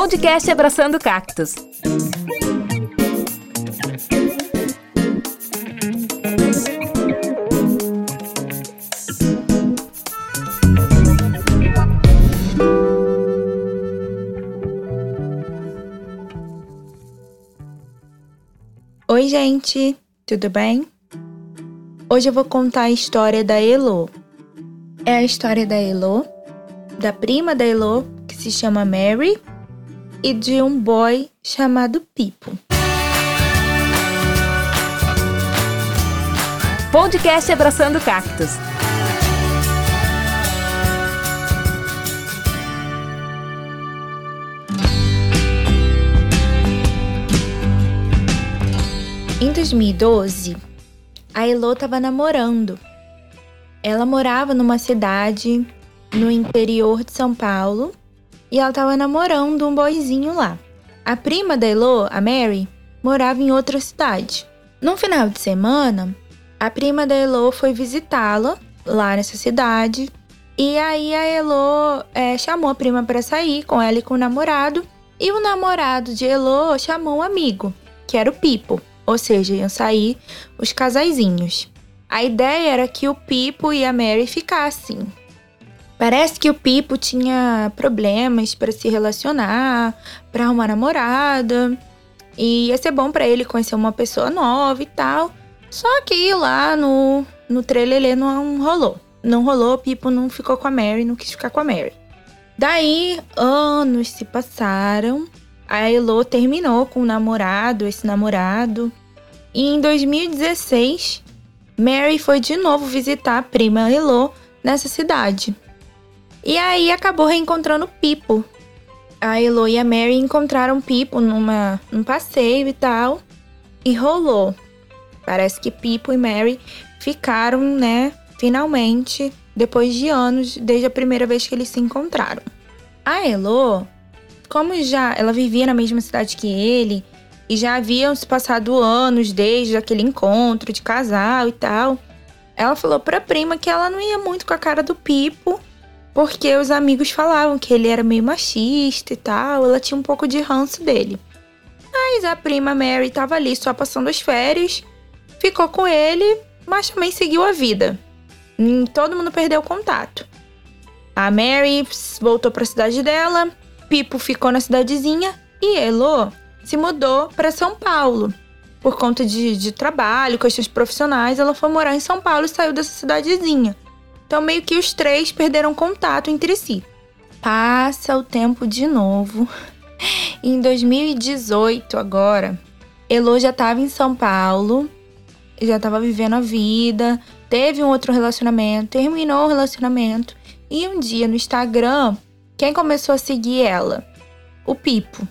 Podcast Abraçando Cactos. Oi, gente, tudo bem? Hoje eu vou contar a história da Elo. É a história da Elo, da prima da Elo, que se chama Mary, e de um boy chamado Pipo. Podcast Abraçando Cactos. Em 2012, a Elo estava namorando. Ela morava numa cidade no interior de São Paulo e ela estava namorando um boizinho lá. A prima da Elo, a Mary, morava em outra cidade. Num final de semana, a prima da Elo foi visitá-la lá nessa cidade. E aí a Elo é, chamou a prima para sair com ela e com o namorado. E o namorado de Elo chamou um amigo, que era o Pipo. Ou seja, iam sair os casaizinhos. A ideia era que o Pipo e a Mary ficassem. Parece que o Pipo tinha problemas para se relacionar, para arrumar namorada. E ia ser bom para ele conhecer uma pessoa nova e tal. Só que lá no, no trailer não rolou. Não rolou, o Pipo não ficou com a Mary, não quis ficar com a Mary. Daí, anos se passaram. A Elo terminou com o namorado, esse namorado. E em 2016, Mary foi de novo visitar a prima Elo nessa cidade. E aí acabou reencontrando Pipo. A Elo e a Mary encontraram Pipo numa, num passeio e tal. E rolou. Parece que Pipo e Mary ficaram, né, finalmente, depois de anos, desde a primeira vez que eles se encontraram. A Elo, como já ela vivia na mesma cidade que ele, e já haviam se passado anos desde aquele encontro de casal e tal. Ela falou pra prima que ela não ia muito com a cara do Pipo, porque os amigos falavam que ele era meio machista e tal, ela tinha um pouco de ranço dele. Mas a prima Mary tava ali só passando as férias, ficou com ele, mas também seguiu a vida. Todo mundo perdeu contato. A Mary voltou para a cidade dela, Pipo ficou na cidadezinha e Elo se mudou para São Paulo. Por conta de, de trabalho, questões profissionais, ela foi morar em São Paulo e saiu dessa cidadezinha. Então, meio que os três perderam contato entre si. Passa o tempo de novo. Em 2018, agora, Elo já estava em São Paulo, já estava vivendo a vida, teve um outro relacionamento, terminou o relacionamento. E um dia no Instagram, quem começou a seguir ela? O Pipo.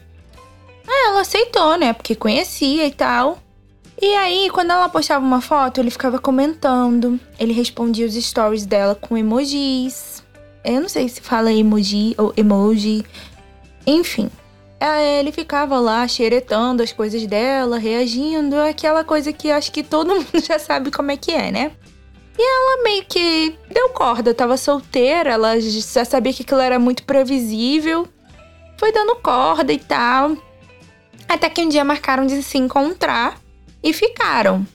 Aí ela aceitou, né? Porque conhecia e tal. E aí, quando ela postava uma foto, ele ficava comentando. Ele respondia os stories dela com emojis. Eu não sei se fala emoji ou emoji. Enfim. Ele ficava lá xeretando as coisas dela, reagindo. Aquela coisa que acho que todo mundo já sabe como é que é, né? E ela meio que deu corda, tava solteira, ela já sabia que aquilo era muito previsível. Foi dando corda e tal. Até que um dia marcaram de se encontrar e ficaram.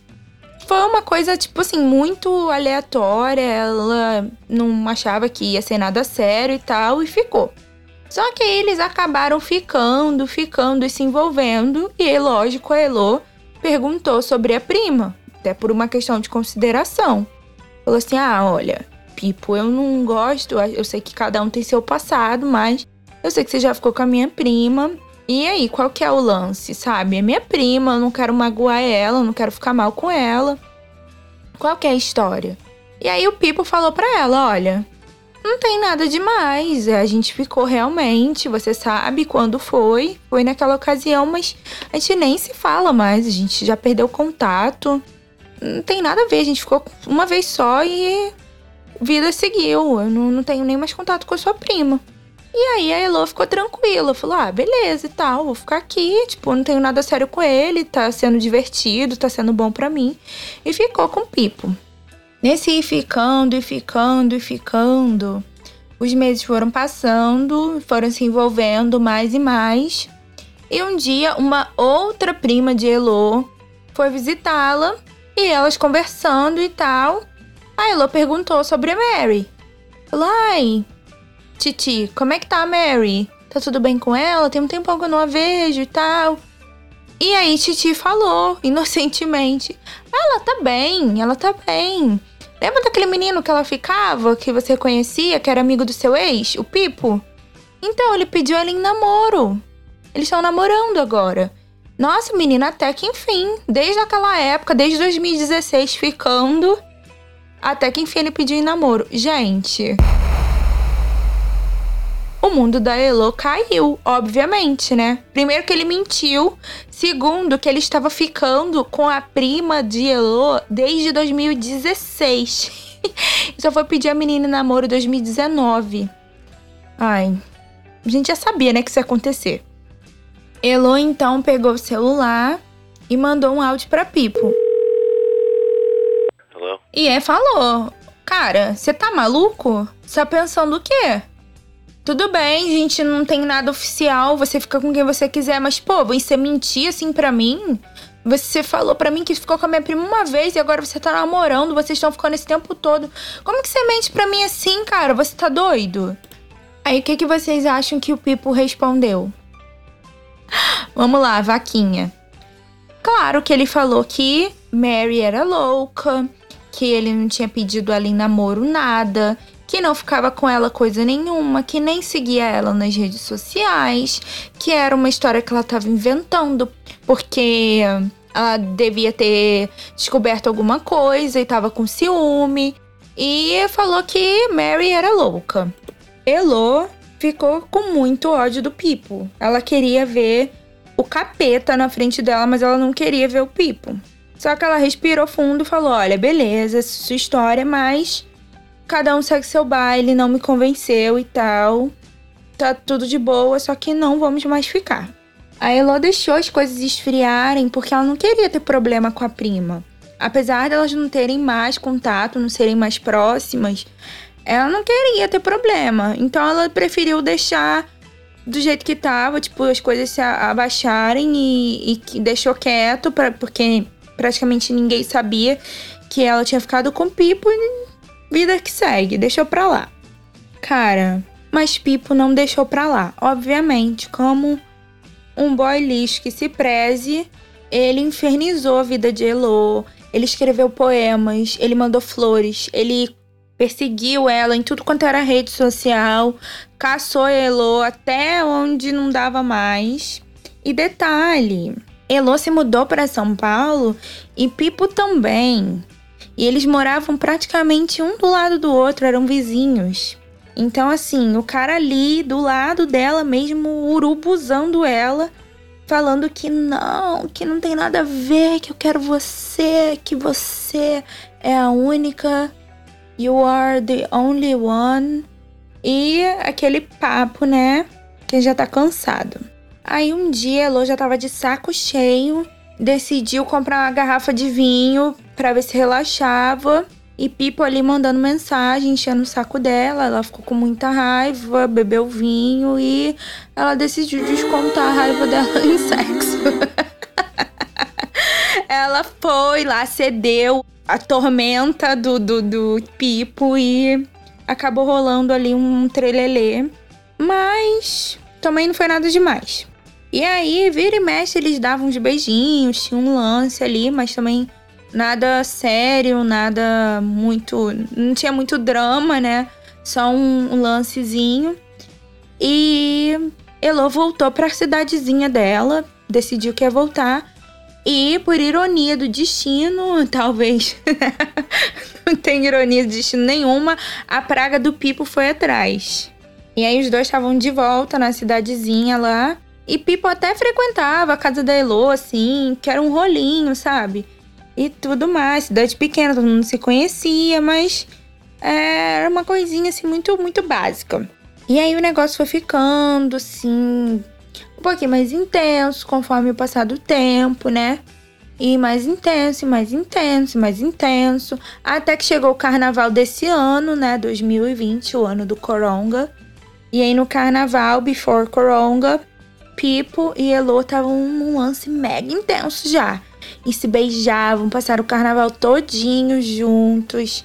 Foi uma coisa, tipo assim, muito aleatória. Ela não achava que ia ser nada sério e tal, e ficou. Só que eles acabaram ficando, ficando e se envolvendo. E, lógico, a Elo perguntou sobre a prima, até por uma questão de consideração. Falou assim: ah, olha, Pipo, eu não gosto, eu sei que cada um tem seu passado, mas eu sei que você já ficou com a minha prima e aí, qual que é o lance, sabe? É minha prima, eu não quero magoar ela, eu não quero ficar mal com ela. Qual que é a história? E aí o Pipo falou pra ela, olha, não tem nada demais, a gente ficou realmente, você sabe quando foi, foi naquela ocasião, mas a gente nem se fala mais, a gente já perdeu contato. Não tem nada a ver, a gente ficou uma vez só e vida seguiu. Eu não, não tenho nem mais contato com a sua prima. E aí a Elo ficou tranquila, falou: ah, beleza e tal, vou ficar aqui, tipo, não tenho nada sério com ele, tá sendo divertido, tá sendo bom para mim. E ficou com o Pipo. Nesse ir ficando e ficando e ficando, Os meses foram passando, foram se envolvendo mais e mais. E um dia, uma outra prima de Elo foi visitá-la e elas conversando e tal. A Elo perguntou sobre a Mary. Falou: Ai, Titi, como é que tá a Mary? Tá tudo bem com ela? Tem um tempão que eu não a vejo e tal. E aí Titi falou, inocentemente: Ela tá bem, ela tá bem. Lembra daquele menino que ela ficava, que você conhecia, que era amigo do seu ex, o Pipo? Então, ele pediu ela em namoro. Eles estão namorando agora. Nossa, menina, até que enfim. Desde aquela época, desde 2016, ficando. Até que enfim ele pediu em namoro. Gente. O mundo da Elo caiu, obviamente, né? Primeiro que ele mentiu. Segundo, que ele estava ficando com a prima de Elo desde 2016. Só foi pedir a menina em namoro em 2019. Ai. A gente já sabia, né, que isso ia acontecer. Elo então pegou o celular e mandou um áudio pra Pipo. Hello? E é falou: Cara, você tá maluco? Você tá pensando o quê? Tudo bem, gente, não tem nada oficial, você fica com quem você quiser, mas pô, você mentir assim pra mim? Você falou pra mim que ficou com a minha prima uma vez e agora você tá namorando, vocês estão ficando esse tempo todo. Como que você mente pra mim assim, cara? Você tá doido? Aí o que, que vocês acham que o Pipo respondeu? Vamos lá, vaquinha. Claro que ele falou que Mary era louca, que ele não tinha pedido ela em namoro nada, que não ficava com ela coisa nenhuma, que nem seguia ela nas redes sociais, que era uma história que ela estava inventando, porque ela devia ter descoberto alguma coisa e estava com ciúme. E falou que Mary era louca. Elo ficou com muito ódio do Pipo. Ela queria ver o capeta na frente dela, mas ela não queria ver o Pipo. Só que ela respirou fundo e falou: Olha, beleza, sua história, mas cada um segue seu baile, não me convenceu e tal. Tá tudo de boa, só que não vamos mais ficar. A Elo deixou as coisas esfriarem porque ela não queria ter problema com a prima. Apesar delas não terem mais contato, não serem mais próximas, ela não queria ter problema. Então ela preferiu deixar do jeito que tava, tipo, as coisas se abaixarem e, e deixou quieto, pra, porque praticamente ninguém sabia que ela tinha ficado com Pipo e vida que segue, deixou pra lá. Cara, mas Pipo não deixou pra lá. Obviamente, como um boy lixo que se preze, ele infernizou a vida de Elo, ele escreveu poemas, ele mandou flores, ele perseguiu ela em tudo quanto era rede social, caçou Elo até onde não dava mais. E detalhe, Elo se mudou para São Paulo e Pipo também. E eles moravam praticamente um do lado do outro, eram vizinhos. Então, assim, o cara ali do lado dela mesmo, urubuzando ela, falando que não, que não tem nada a ver, que eu quero você, que você é a única You are the only one. E aquele papo, né? Que já tá cansado. Aí um dia a Elo já tava de saco cheio, decidiu comprar uma garrafa de vinho para ver se relaxava. E Pipo ali mandando mensagem, enchendo o saco dela. Ela ficou com muita raiva, bebeu vinho e ela decidiu descontar a raiva dela em sexo. ela foi lá, cedeu a tormenta do, do, do Pipo e acabou rolando ali um trelelê. Mas também não foi nada demais. E aí, vira e mexe, eles davam uns beijinhos, tinha um lance ali, mas também nada sério, nada muito. Não tinha muito drama, né? Só um, um lancezinho. E Elo voltou para a cidadezinha dela, decidiu que ia voltar. E, por ironia do destino, talvez não tem ironia do destino nenhuma, a praga do Pipo foi atrás. E aí os dois estavam de volta na cidadezinha lá. E Pipo até frequentava a casa da Elo, assim, que era um rolinho, sabe? E tudo mais. Cidade pequena, todo mundo se conhecia, mas era uma coisinha assim muito, muito básica. E aí o negócio foi ficando, assim, um pouquinho mais intenso conforme o passar do tempo, né? E mais intenso, e mais intenso, e mais intenso. Até que chegou o carnaval desse ano, né? 2020, o ano do Coronga. E aí no carnaval, before Coronga, Pipo e Elo estavam num lance mega intenso já. E se beijavam, passaram o carnaval todinho juntos.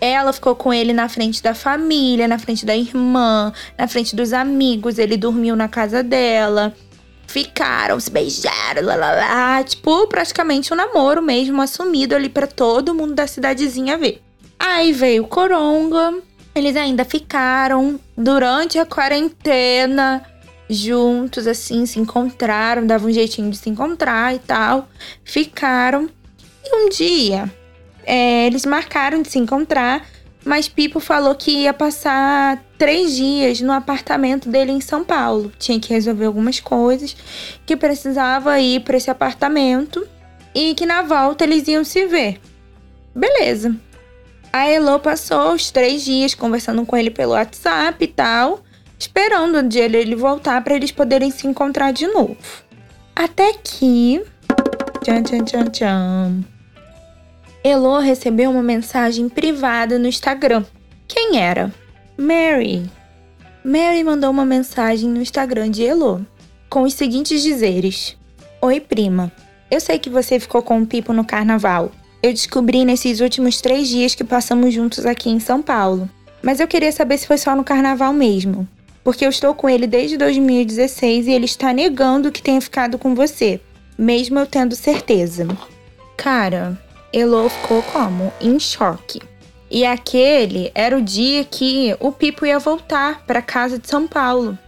Ela ficou com ele na frente da família, na frente da irmã, na frente dos amigos. Ele dormiu na casa dela. Ficaram, se beijaram, lá, lá, lá. Tipo, praticamente um namoro mesmo, assumido ali para todo mundo da cidadezinha ver. Aí veio o Coronga. Eles ainda ficaram durante a quarentena juntos, assim, se encontraram, davam um jeitinho de se encontrar e tal. Ficaram. E um dia, é, eles marcaram de se encontrar, mas Pipo falou que ia passar três dias no apartamento dele em São Paulo. Tinha que resolver algumas coisas, que precisava ir para esse apartamento e que na volta eles iam se ver. Beleza. A Elo passou os três dias conversando com ele pelo WhatsApp e tal esperando o dia dele voltar para eles poderem se encontrar de novo. Até que. Tchan, tchan, tchan, tchan. Elo recebeu uma mensagem privada no Instagram. Quem era? Mary. Mary mandou uma mensagem no Instagram de Elo com os seguintes dizeres: Oi, prima. Eu sei que você ficou com o Pipo no carnaval. Eu descobri nesses últimos três dias que passamos juntos aqui em São Paulo. Mas eu queria saber se foi só no carnaval mesmo porque eu estou com ele desde 2016 e ele está negando que tenha ficado com você, mesmo eu tendo certeza. Cara, Elo ficou como? Em choque. E aquele era o dia que o Pipo ia voltar para casa de São Paulo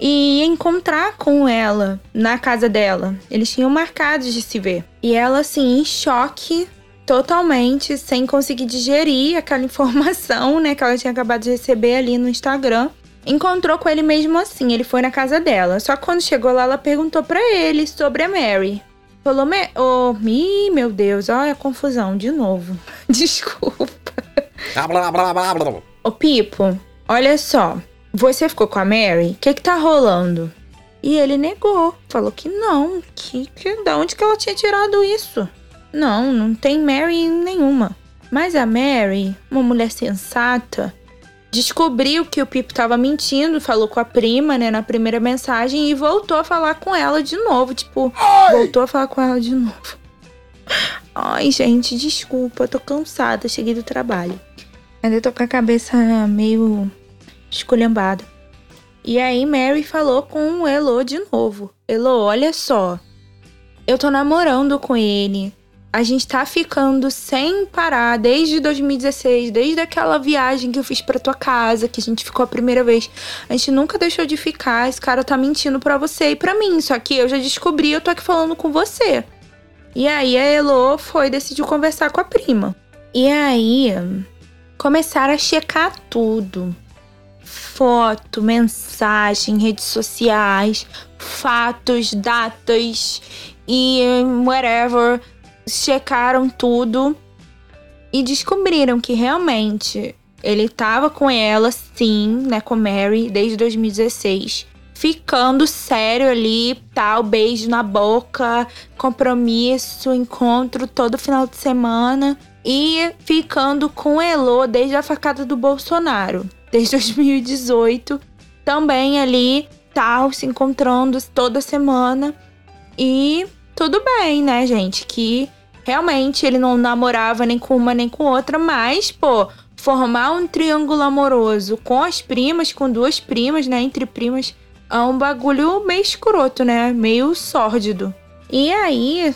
e ia encontrar com ela na casa dela. Eles tinham marcado de se ver. E ela, assim, em choque, totalmente, sem conseguir digerir aquela informação, né, que ela tinha acabado de receber ali no Instagram encontrou com ele mesmo assim. Ele foi na casa dela. Só que quando chegou lá, ela perguntou para ele sobre a Mary. Falou, Me oh, Ih, meu Deus, olha a confusão de novo. Desculpa. Ô, Pipo, olha só. Você ficou com a Mary? O que que tá rolando? E ele negou. Falou que não. Que, que, da onde que ela tinha tirado isso? Não, não tem Mary nenhuma. Mas a Mary, uma mulher sensata, descobriu que o Pipo tava mentindo, falou com a prima, né, na primeira mensagem e voltou a falar com ela de novo, tipo, Ai! voltou a falar com ela de novo. Ai, gente, desculpa, tô cansada, cheguei do trabalho. Ainda tô com a cabeça meio esculhambada. E aí Mary falou com o Elo de novo. Elo, olha só. Eu tô namorando com ele a gente tá ficando sem parar desde 2016, desde aquela viagem que eu fiz para tua casa, que a gente ficou a primeira vez. A gente nunca deixou de ficar. Esse cara tá mentindo para você e para mim. Só que eu já descobri, eu tô aqui falando com você. E aí a Elo foi decidiu conversar com a prima. E aí começaram a checar tudo. Foto, mensagem, redes sociais, fatos, datas e whatever checaram tudo e descobriram que realmente ele estava com ela, sim, né, com Mary, desde 2016. Ficando sério ali, tal, beijo na boca, compromisso, encontro todo final de semana. E ficando com Elo desde a facada do Bolsonaro, desde 2018. Também ali, tal, se encontrando toda semana. E tudo bem, né, gente? Que realmente ele não namorava nem com uma nem com outra, mas, pô, formar um triângulo amoroso com as primas, com duas primas, né, entre primas, é um bagulho meio escroto, né? Meio sórdido. E aí,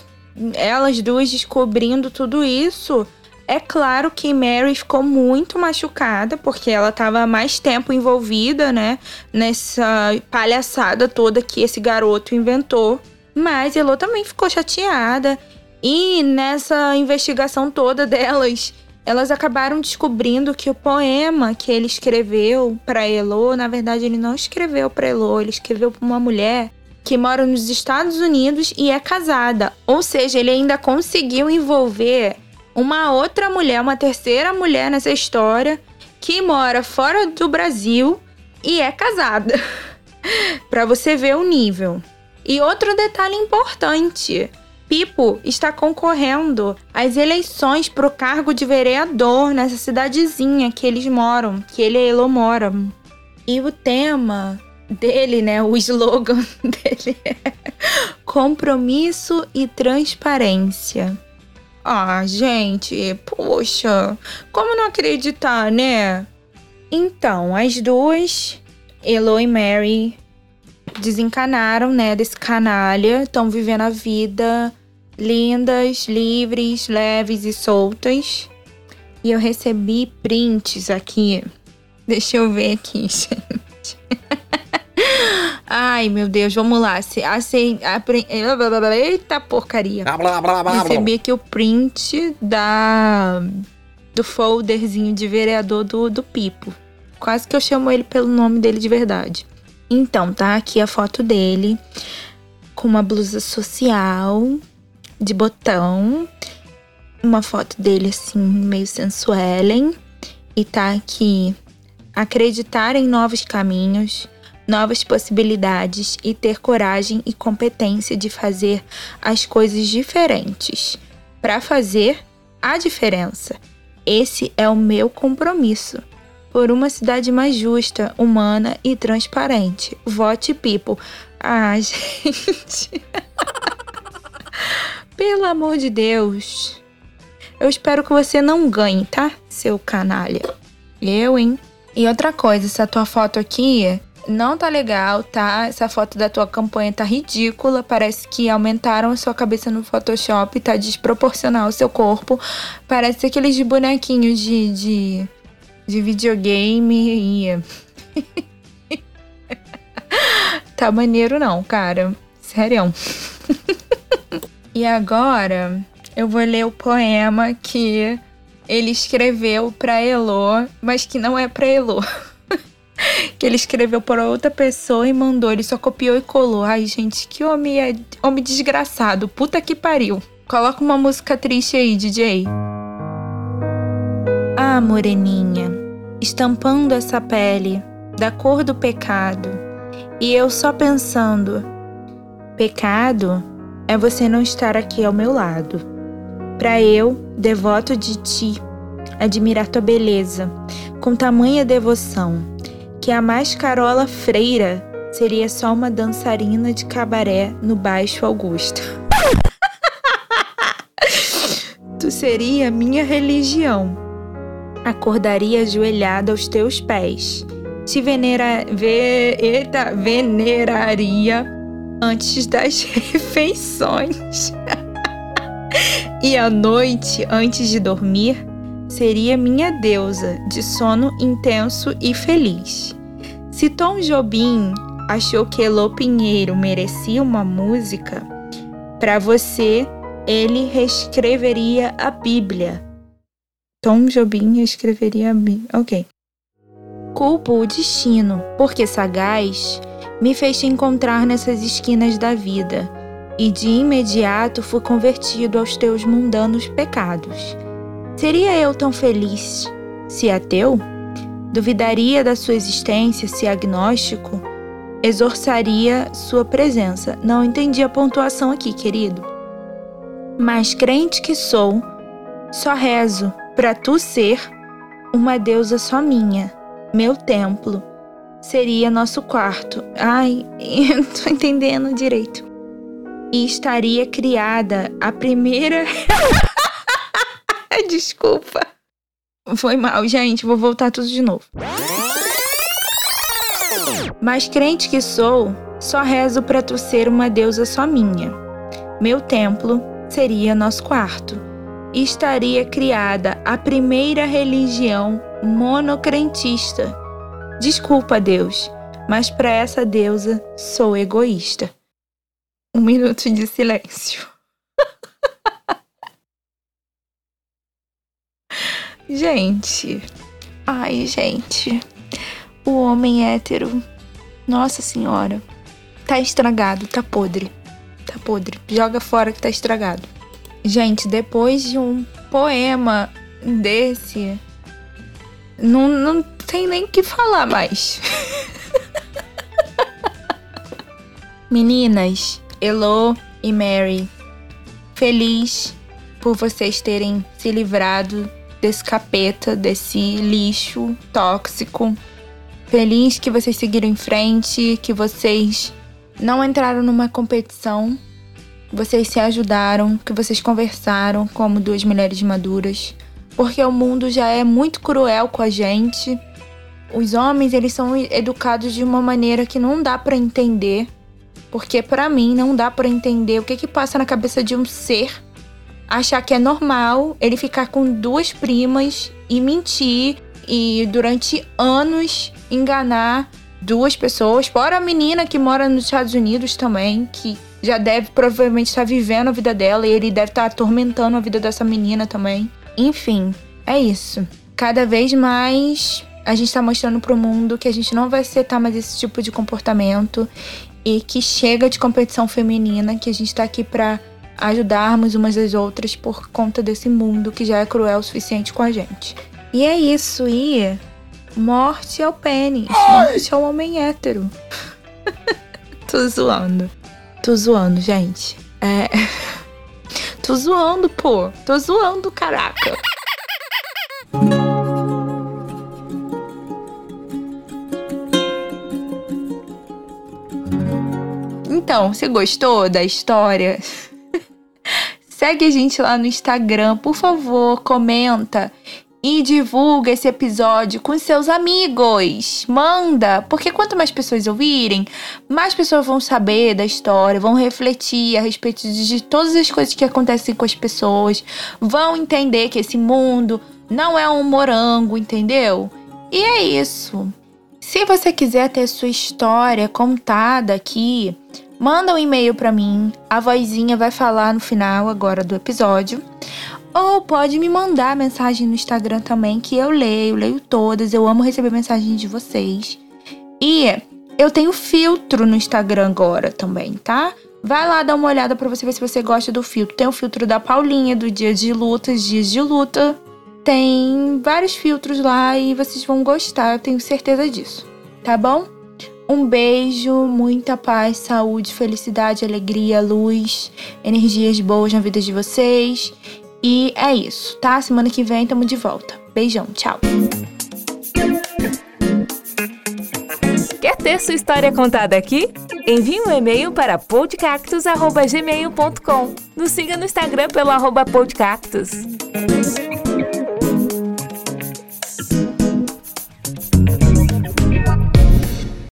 elas duas descobrindo tudo isso, é claro que Mary ficou muito machucada, porque ela estava mais tempo envolvida, né? Nessa palhaçada toda que esse garoto inventou. Mas Elo também ficou chateada. E nessa investigação toda delas, elas acabaram descobrindo que o poema que ele escreveu para Elo, na verdade ele não escreveu para Elo, ele escreveu para uma mulher que mora nos Estados Unidos e é casada. Ou seja, ele ainda conseguiu envolver uma outra mulher, uma terceira mulher nessa história que mora fora do Brasil e é casada. para você ver o nível. E outro detalhe importante: Pipo está concorrendo às eleições para o cargo de vereador nessa cidadezinha que eles moram, que ele e Elo moram. E o tema dele, né, o slogan dele é compromisso e transparência. Ah, gente, poxa, como não acreditar, né? Então, as duas, Elo e Mary, desencanaram, né, desse canalha, estão vivendo a vida lindas, livres, leves e soltas. E eu recebi prints aqui. Deixa eu ver aqui, gente. Ai, meu Deus, vamos lá. Assim, eita porcaria. Recebi aqui o print da do folderzinho de vereador do, do Pipo. Quase que eu chamo ele pelo nome dele de verdade. Então, tá aqui a foto dele com uma blusa social de botão, uma foto dele assim meio sensuelen e tá aqui acreditar em novos caminhos, novas possibilidades e ter coragem e competência de fazer as coisas diferentes para fazer a diferença. Esse é o meu compromisso por uma cidade mais justa, humana e transparente. Vote People. Ah, gente. Pelo amor de Deus. Eu espero que você não ganhe, tá? Seu canalha. Eu, hein? E outra coisa, essa tua foto aqui não tá legal, tá? Essa foto da tua campanha tá ridícula. Parece que aumentaram a sua cabeça no Photoshop, tá desproporcional o seu corpo. Parece aqueles bonequinhos de, de de videogame e. tá maneiro não, cara. Sério. e agora eu vou ler o poema que ele escreveu pra Elo, mas que não é pra Elo. que ele escreveu para outra pessoa e mandou. Ele só copiou e colou. Ai, gente, que homem, é... homem desgraçado. Puta que pariu. Coloca uma música triste aí, DJ. Ah, moreninha, estampando essa pele da cor do pecado, e eu só pensando: pecado é você não estar aqui ao meu lado. Para eu, devoto de ti, admirar tua beleza com tamanha devoção, que a mais carola freira seria só uma dançarina de cabaré no Baixo Augusto. tu seria minha religião acordaria ajoelhada aos teus pés. Te venera, ve, eita, veneraria antes das refeições. e à noite, antes de dormir, seria minha deusa de sono intenso e feliz. Se Tom Jobim achou que Elô Pinheiro merecia uma música, para você ele reescreveria a Bíblia Tom Jobim escreveria Ok. Culpo o destino, porque sagaz me fez te encontrar nessas esquinas da vida, e de imediato fui convertido aos teus mundanos pecados. Seria eu tão feliz se ateu? Duvidaria da sua existência se agnóstico? Exorçaria sua presença. Não entendi a pontuação aqui, querido. Mas crente que sou, só rezo para tu ser uma deusa só minha, meu templo. Seria nosso quarto. Ai, eu não tô entendendo direito. E estaria criada a primeira. Desculpa. Foi mal, gente. Vou voltar tudo de novo. Mas crente que sou, só rezo para tu ser uma deusa só minha. Meu templo seria nosso quarto estaria criada a primeira religião monocrentista. Desculpa, Deus, mas para essa deusa sou egoísta. Um minuto de silêncio. gente, ai, gente, o homem hétero, nossa senhora, tá estragado, tá podre, tá podre. Joga fora que tá estragado. Gente, depois de um poema desse, não, não tem nem o que falar mais. Meninas, Elo e Mary, Feliz por vocês terem se livrado desse capeta, desse lixo tóxico. Feliz que vocês seguiram em frente, que vocês não entraram numa competição, vocês se ajudaram, que vocês conversaram como duas mulheres maduras, porque o mundo já é muito cruel com a gente. Os homens, eles são educados de uma maneira que não dá para entender, porque para mim não dá para entender o que que passa na cabeça de um ser achar que é normal ele ficar com duas primas e mentir e durante anos enganar duas pessoas, fora a menina que mora nos Estados Unidos também, que já deve provavelmente estar vivendo a vida dela e ele deve estar atormentando a vida dessa menina também. Enfim, é isso. Cada vez mais a gente está mostrando pro mundo que a gente não vai aceitar mais esse tipo de comportamento e que chega de competição feminina, que a gente tá aqui pra ajudarmos umas às outras por conta desse mundo que já é cruel o suficiente com a gente. E é isso, e morte ao pênis, morte ao homem hétero. Tô zoando. Tô zoando, gente. É. Tô zoando, pô. Tô zoando, caraca. Então, você gostou da história? Segue a gente lá no Instagram, por favor, comenta e divulga esse episódio com seus amigos. Manda, porque quanto mais pessoas ouvirem, mais pessoas vão saber da história, vão refletir a respeito de todas as coisas que acontecem com as pessoas, vão entender que esse mundo não é um morango, entendeu? E é isso. Se você quiser ter sua história contada aqui, manda um e-mail para mim, a vozinha vai falar no final agora do episódio. Ou pode me mandar mensagem no Instagram também, que eu leio, leio todas. Eu amo receber mensagens de vocês. E eu tenho filtro no Instagram agora também, tá? Vai lá dar uma olhada para você ver se você gosta do filtro. Tem o filtro da Paulinha, do dia de luta, dias de luta. Tem vários filtros lá e vocês vão gostar, eu tenho certeza disso. Tá bom? Um beijo, muita paz, saúde, felicidade, alegria, luz, energias boas na vida de vocês. E é isso, tá? Semana que vem tamo de volta. Beijão, tchau. Quer ter sua história contada aqui? Envie um e-mail para podcactus.gmail.com. Nos siga no Instagram pelo arroba podcactus.